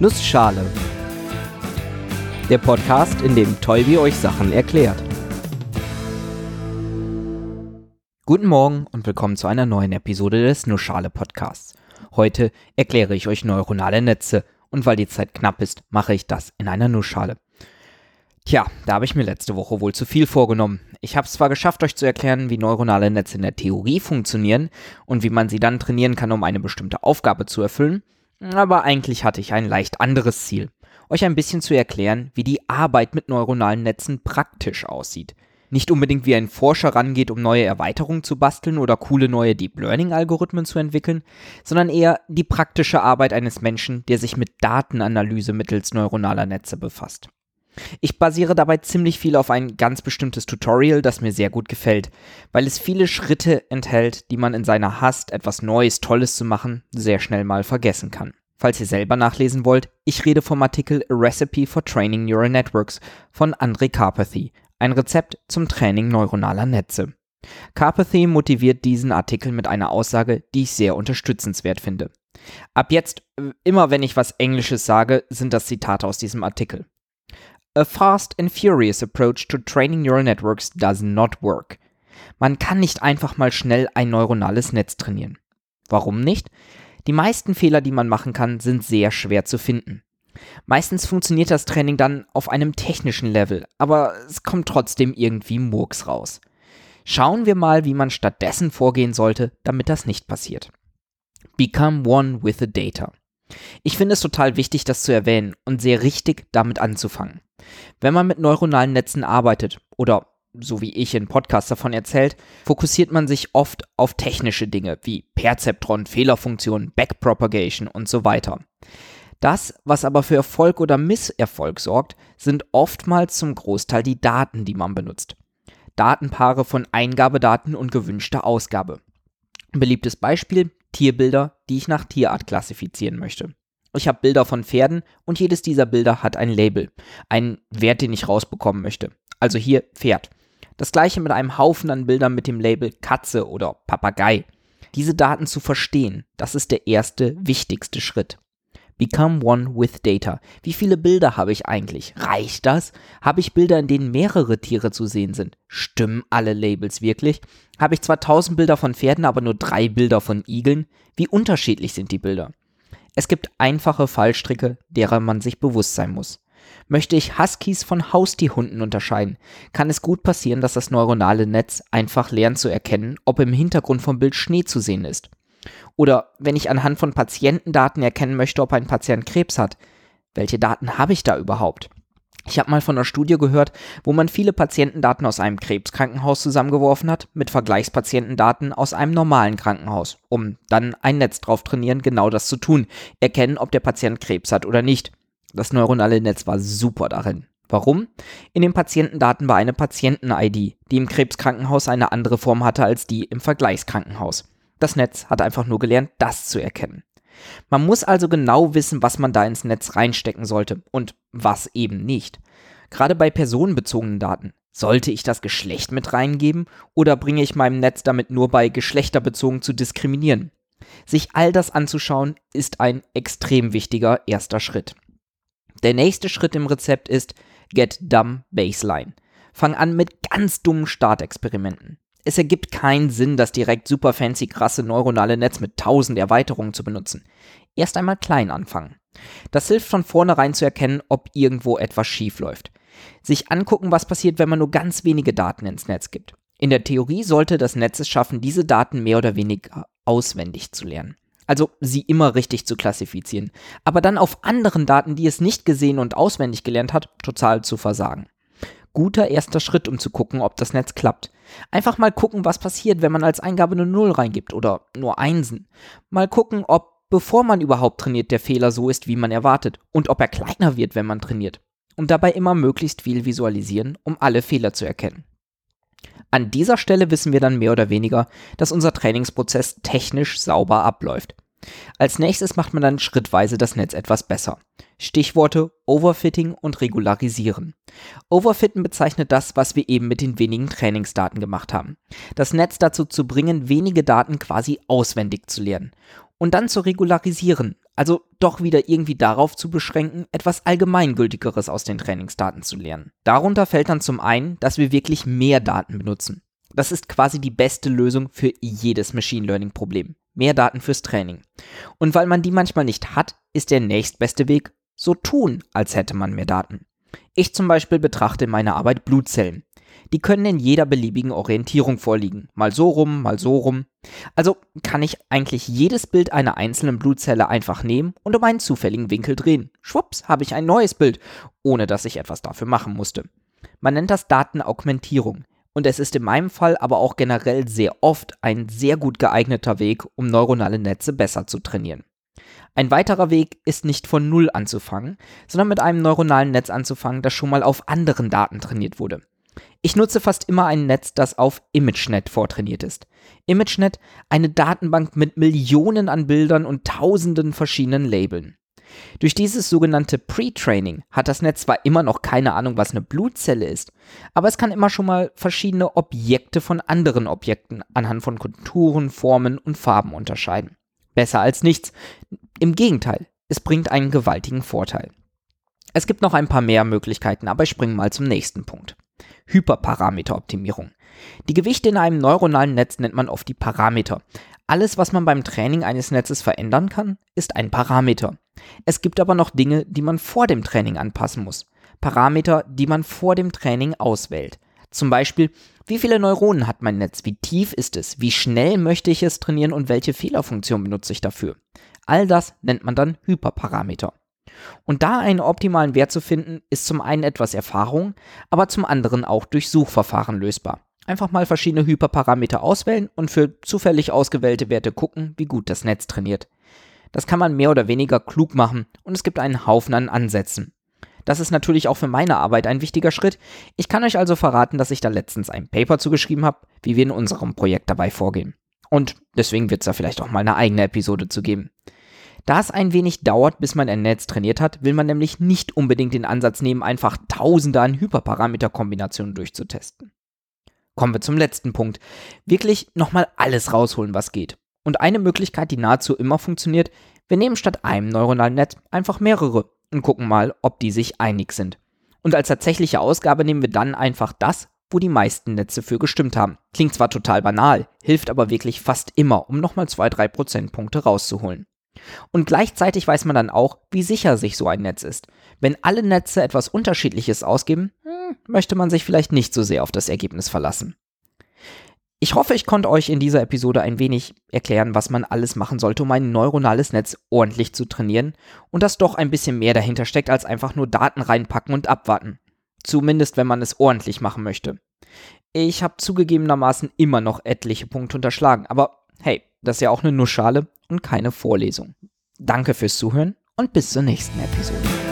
Nussschale. Der Podcast, in dem Tolbi euch Sachen erklärt. Guten Morgen und willkommen zu einer neuen Episode des Nussschale Podcasts. Heute erkläre ich euch neuronale Netze und weil die Zeit knapp ist, mache ich das in einer Nussschale. Tja, da habe ich mir letzte Woche wohl zu viel vorgenommen. Ich habe es zwar geschafft, euch zu erklären, wie neuronale Netze in der Theorie funktionieren und wie man sie dann trainieren kann, um eine bestimmte Aufgabe zu erfüllen, aber eigentlich hatte ich ein leicht anderes Ziel. Euch ein bisschen zu erklären, wie die Arbeit mit neuronalen Netzen praktisch aussieht. Nicht unbedingt wie ein Forscher rangeht, um neue Erweiterungen zu basteln oder coole neue Deep Learning-Algorithmen zu entwickeln, sondern eher die praktische Arbeit eines Menschen, der sich mit Datenanalyse mittels neuronaler Netze befasst. Ich basiere dabei ziemlich viel auf ein ganz bestimmtes Tutorial, das mir sehr gut gefällt, weil es viele Schritte enthält, die man in seiner Hast, etwas Neues, Tolles zu machen, sehr schnell mal vergessen kann. Falls ihr selber nachlesen wollt, ich rede vom Artikel A Recipe for Training Neural Networks von André Carpathy, ein Rezept zum Training neuronaler Netze. Carpathy motiviert diesen Artikel mit einer Aussage, die ich sehr unterstützenswert finde. Ab jetzt, immer wenn ich was Englisches sage, sind das Zitate aus diesem Artikel. A fast and furious approach to training neural networks does not work. Man kann nicht einfach mal schnell ein neuronales Netz trainieren. Warum nicht? Die meisten Fehler, die man machen kann, sind sehr schwer zu finden. Meistens funktioniert das Training dann auf einem technischen Level, aber es kommt trotzdem irgendwie Murks raus. Schauen wir mal, wie man stattdessen vorgehen sollte, damit das nicht passiert. Become one with the data. Ich finde es total wichtig, das zu erwähnen und sehr richtig damit anzufangen. Wenn man mit neuronalen Netzen arbeitet oder so wie ich in Podcasts davon erzählt, fokussiert man sich oft auf technische Dinge wie Perzeptron, Fehlerfunktionen, Backpropagation und so weiter. Das, was aber für Erfolg oder Misserfolg sorgt, sind oftmals zum Großteil die Daten, die man benutzt. Datenpaare von Eingabedaten und gewünschter Ausgabe. Beliebtes Beispiel, Tierbilder, die ich nach Tierart klassifizieren möchte. Ich habe Bilder von Pferden und jedes dieser Bilder hat ein Label, einen Wert, den ich rausbekommen möchte. Also hier Pferd. Das gleiche mit einem Haufen an Bildern mit dem Label Katze oder Papagei. Diese Daten zu verstehen, das ist der erste, wichtigste Schritt. Become one with data. Wie viele Bilder habe ich eigentlich? Reicht das? Habe ich Bilder, in denen mehrere Tiere zu sehen sind? Stimmen alle Labels wirklich? Habe ich zwar tausend Bilder von Pferden, aber nur drei Bilder von Igeln? Wie unterschiedlich sind die Bilder? Es gibt einfache Fallstricke, derer man sich bewusst sein muss. Möchte ich Huskies von Haustierhunden unterscheiden, kann es gut passieren, dass das neuronale Netz einfach lernt zu erkennen, ob im Hintergrund vom Bild Schnee zu sehen ist. Oder wenn ich anhand von Patientendaten erkennen möchte, ob ein Patient Krebs hat, welche Daten habe ich da überhaupt? Ich habe mal von einer Studie gehört, wo man viele Patientendaten aus einem Krebskrankenhaus zusammengeworfen hat mit Vergleichspatientendaten aus einem normalen Krankenhaus, um dann ein Netz drauf trainieren, genau das zu tun, erkennen, ob der Patient Krebs hat oder nicht. Das neuronale Netz war super darin. Warum? In den Patientendaten war eine Patienten-ID, die im Krebskrankenhaus eine andere Form hatte als die im Vergleichskrankenhaus. Das Netz hat einfach nur gelernt, das zu erkennen. Man muss also genau wissen, was man da ins Netz reinstecken sollte und was eben nicht. Gerade bei personenbezogenen Daten. Sollte ich das Geschlecht mit reingeben oder bringe ich meinem Netz damit nur bei, geschlechterbezogen zu diskriminieren? Sich all das anzuschauen, ist ein extrem wichtiger erster Schritt. Der nächste Schritt im Rezept ist Get Dumb Baseline. Fang an mit ganz dummen Startexperimenten. Es ergibt keinen Sinn, das direkt super fancy krasse neuronale Netz mit tausend Erweiterungen zu benutzen. Erst einmal klein anfangen. Das hilft von vornherein zu erkennen, ob irgendwo etwas schief läuft. Sich angucken, was passiert, wenn man nur ganz wenige Daten ins Netz gibt. In der Theorie sollte das Netz es schaffen, diese Daten mehr oder weniger auswendig zu lernen. Also sie immer richtig zu klassifizieren. Aber dann auf anderen Daten, die es nicht gesehen und auswendig gelernt hat, total zu versagen guter erster Schritt, um zu gucken, ob das Netz klappt. Einfach mal gucken, was passiert, wenn man als Eingabe eine Null reingibt oder nur Einsen. Mal gucken, ob, bevor man überhaupt trainiert, der Fehler so ist, wie man erwartet und ob er kleiner wird, wenn man trainiert. Und dabei immer möglichst viel visualisieren, um alle Fehler zu erkennen. An dieser Stelle wissen wir dann mehr oder weniger, dass unser Trainingsprozess technisch sauber abläuft. Als nächstes macht man dann schrittweise das Netz etwas besser. Stichworte Overfitting und Regularisieren. Overfitten bezeichnet das, was wir eben mit den wenigen Trainingsdaten gemacht haben. Das Netz dazu zu bringen, wenige Daten quasi auswendig zu lernen. und dann zu regularisieren, also doch wieder irgendwie darauf zu beschränken, etwas Allgemeingültigeres aus den Trainingsdaten zu lernen. Darunter fällt dann zum einen, dass wir wirklich mehr Daten benutzen. Das ist quasi die beste Lösung für jedes Machine Learning Problem. Mehr Daten fürs Training. Und weil man die manchmal nicht hat, ist der nächstbeste Weg so tun, als hätte man mehr Daten. Ich zum Beispiel betrachte in meiner Arbeit Blutzellen. Die können in jeder beliebigen Orientierung vorliegen. Mal so rum, mal so rum. Also kann ich eigentlich jedes Bild einer einzelnen Blutzelle einfach nehmen und um einen zufälligen Winkel drehen. Schwupps, habe ich ein neues Bild, ohne dass ich etwas dafür machen musste. Man nennt das Datenaugmentierung. Und es ist in meinem Fall aber auch generell sehr oft ein sehr gut geeigneter Weg, um neuronale Netze besser zu trainieren. Ein weiterer Weg ist nicht von Null anzufangen, sondern mit einem neuronalen Netz anzufangen, das schon mal auf anderen Daten trainiert wurde. Ich nutze fast immer ein Netz, das auf ImageNet vortrainiert ist. ImageNet, eine Datenbank mit Millionen an Bildern und tausenden verschiedenen Labeln. Durch dieses sogenannte Pre-Training hat das Netz zwar immer noch keine Ahnung, was eine Blutzelle ist, aber es kann immer schon mal verschiedene Objekte von anderen Objekten anhand von Konturen, Formen und Farben unterscheiden. Besser als nichts. Im Gegenteil, es bringt einen gewaltigen Vorteil. Es gibt noch ein paar mehr Möglichkeiten, aber ich springe mal zum nächsten Punkt. Hyperparameteroptimierung. Die Gewichte in einem neuronalen Netz nennt man oft die Parameter. Alles, was man beim Training eines Netzes verändern kann, ist ein Parameter. Es gibt aber noch Dinge, die man vor dem Training anpassen muss. Parameter, die man vor dem Training auswählt. Zum Beispiel, wie viele Neuronen hat mein Netz, wie tief ist es, wie schnell möchte ich es trainieren und welche Fehlerfunktion benutze ich dafür. All das nennt man dann Hyperparameter. Und da einen optimalen Wert zu finden, ist zum einen etwas Erfahrung, aber zum anderen auch durch Suchverfahren lösbar. Einfach mal verschiedene Hyperparameter auswählen und für zufällig ausgewählte Werte gucken, wie gut das Netz trainiert. Das kann man mehr oder weniger klug machen und es gibt einen Haufen an Ansätzen. Das ist natürlich auch für meine Arbeit ein wichtiger Schritt. Ich kann euch also verraten, dass ich da letztens ein Paper zugeschrieben habe, wie wir in unserem Projekt dabei vorgehen. Und deswegen wird es da vielleicht auch mal eine eigene Episode zu geben. Da es ein wenig dauert, bis man ein Netz trainiert hat, will man nämlich nicht unbedingt den Ansatz nehmen, einfach tausende an Hyperparameterkombinationen durchzutesten. Kommen wir zum letzten Punkt. Wirklich nochmal alles rausholen, was geht. Und eine Möglichkeit, die nahezu immer funktioniert, wir nehmen statt einem neuronalen Netz einfach mehrere und gucken mal, ob die sich einig sind. Und als tatsächliche Ausgabe nehmen wir dann einfach das, wo die meisten Netze für gestimmt haben. Klingt zwar total banal, hilft aber wirklich fast immer, um nochmal 2-3 Prozentpunkte rauszuholen. Und gleichzeitig weiß man dann auch, wie sicher sich so ein Netz ist. Wenn alle Netze etwas Unterschiedliches ausgeben, möchte man sich vielleicht nicht so sehr auf das Ergebnis verlassen. Ich hoffe, ich konnte euch in dieser Episode ein wenig erklären, was man alles machen sollte, um ein neuronales Netz ordentlich zu trainieren und dass doch ein bisschen mehr dahinter steckt, als einfach nur Daten reinpacken und abwarten. Zumindest, wenn man es ordentlich machen möchte. Ich habe zugegebenermaßen immer noch etliche Punkte unterschlagen, aber hey, das ist ja auch eine Nussschale und keine Vorlesung. Danke fürs Zuhören und bis zur nächsten Episode.